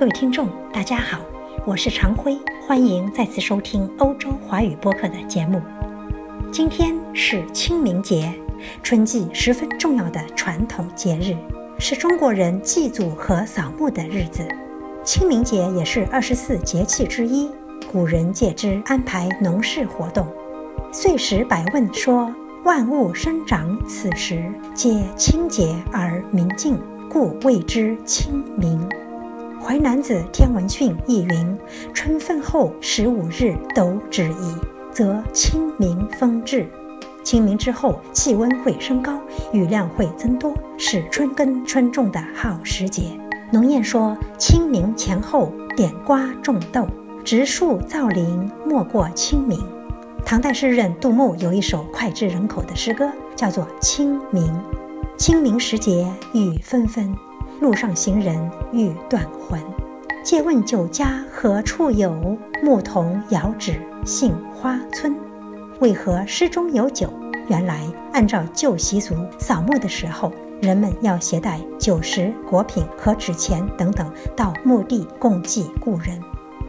各位听众，大家好，我是常辉，欢迎再次收听欧洲华语播客的节目。今天是清明节，春季十分重要的传统节日，是中国人祭祖和扫墓的日子。清明节也是二十四节气之一，古人借之安排农事活动。《岁时百问》说：“万物生长此时，皆清洁而明净，故谓之清明。”《淮南子·天文训》亦云：“春分后十五日斗止矣，则清明风至。”清明之后，气温会升高，雨量会增多，是春耕春种的好时节。农谚说：“清明前后，点瓜种豆，植树造林，莫过清明。”唐代诗人杜牧有一首脍炙人口的诗歌，叫做《清明》。清明时节雨纷纷。路上行人欲断魂，借问酒家何处有？牧童遥指杏花村。为何诗中有酒？原来按照旧习俗，扫墓的时候，人们要携带酒食、果品和纸钱等等到墓地供祭故人。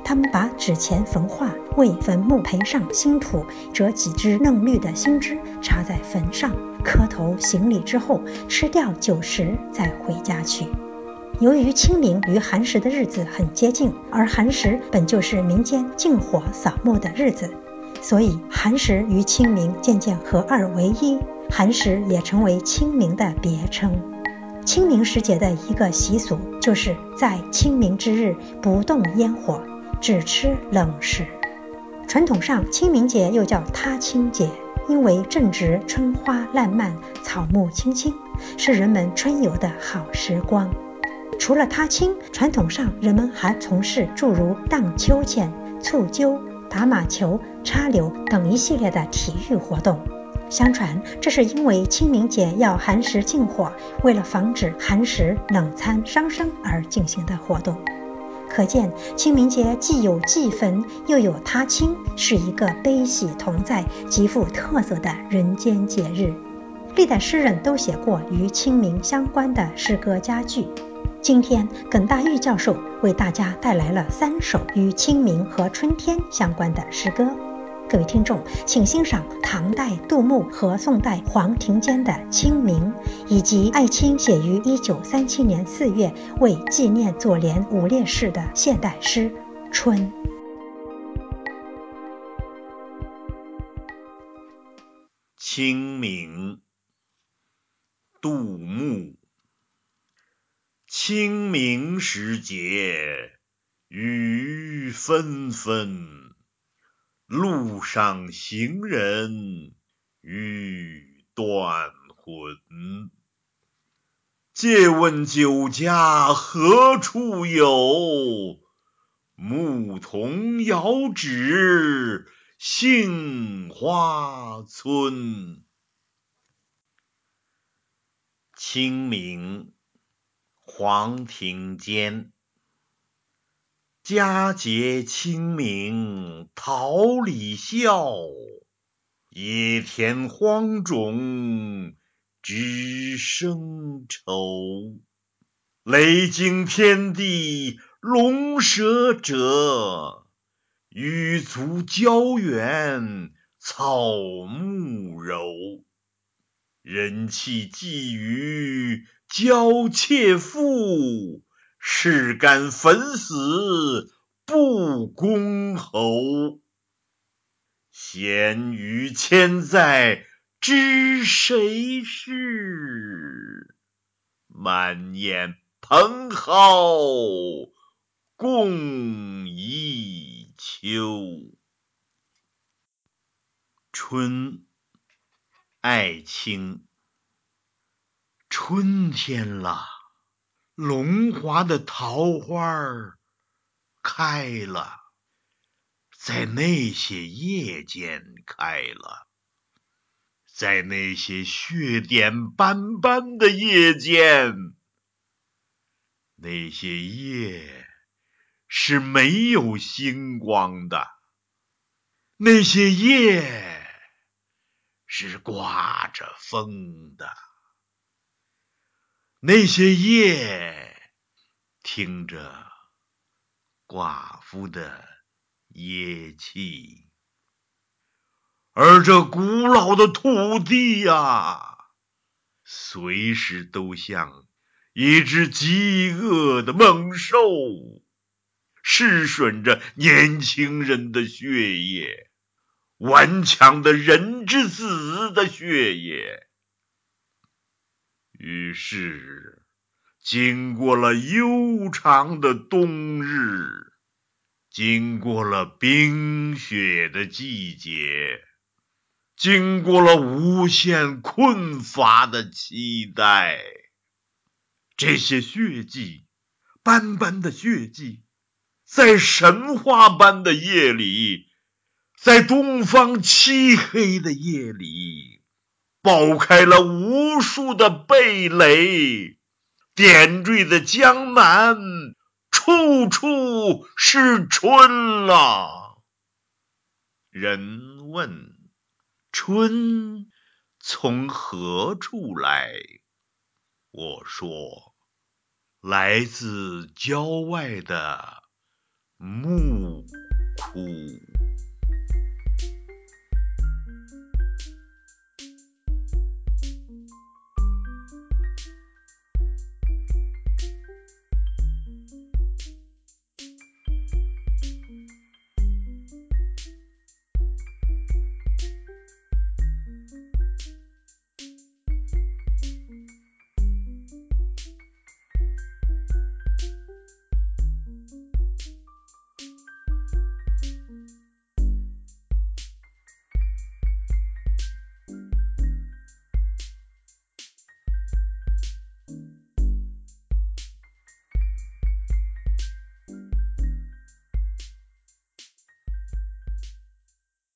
他们把纸钱焚化，为坟墓培上新土，折几枝嫩绿的新枝插在坟上，磕头行礼之后，吃掉酒食，再回家去。由于清明与寒食的日子很接近，而寒食本就是民间禁火扫墓的日子，所以寒食与清明渐渐合二为一，寒食也成为清明的别称。清明时节的一个习俗，就是在清明之日不动烟火，只吃冷食。传统上，清明节又叫踏青节，因为正值春花烂漫、草木青青，是人们春游的好时光。除了踏青，传统上人们还从事诸如荡秋千、蹴鞠、打马球、插柳等一系列的体育活动。相传，这是因为清明节要寒食禁火，为了防止寒食冷餐伤身而进行的活动。可见，清明节既有祭坟，又有踏青，是一个悲喜同在、极富特色的人间节日。历代诗人都写过与清明相关的诗歌佳句。今天，耿大玉教授为大家带来了三首与清明和春天相关的诗歌。各位听众，请欣赏唐代杜牧和宋代黄庭坚的《清明》，以及艾青写于一九三七年四月为纪念左联五烈士的现代诗《春》。清明，杜牧。清明时节雨纷纷，路上行人欲断魂。借问酒家何处有？牧童遥指杏花村。清明。黄庭坚，佳节清明桃李笑，野田荒冢只生愁。雷惊天地龙蛇者，雨足胶原草木柔。人弃寄于娇妾妇，士甘粉死不公侯。闲余千载知谁是？满眼蓬蒿共一秋。春。艾青，春天了，龙华的桃花开了，在那些夜间开了，在那些血点斑斑的夜间，那些夜是没有星光的，那些夜。是刮着风的，那些夜听着寡妇的野气。而这古老的土地呀，随时都像一只饥饿的猛兽，噬吮着年轻人的血液，顽强的人之子的血液。于是，经过了悠长的冬日，经过了冰雪的季节。经过了无限困乏的期待，这些血迹，斑斑的血迹，在神话般的夜里，在东方漆黑的夜里，爆开了无数的蓓蕾，点缀的江南，处处是春啊！人问。春从何处来？我说，来自郊外的木窟。